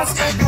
must get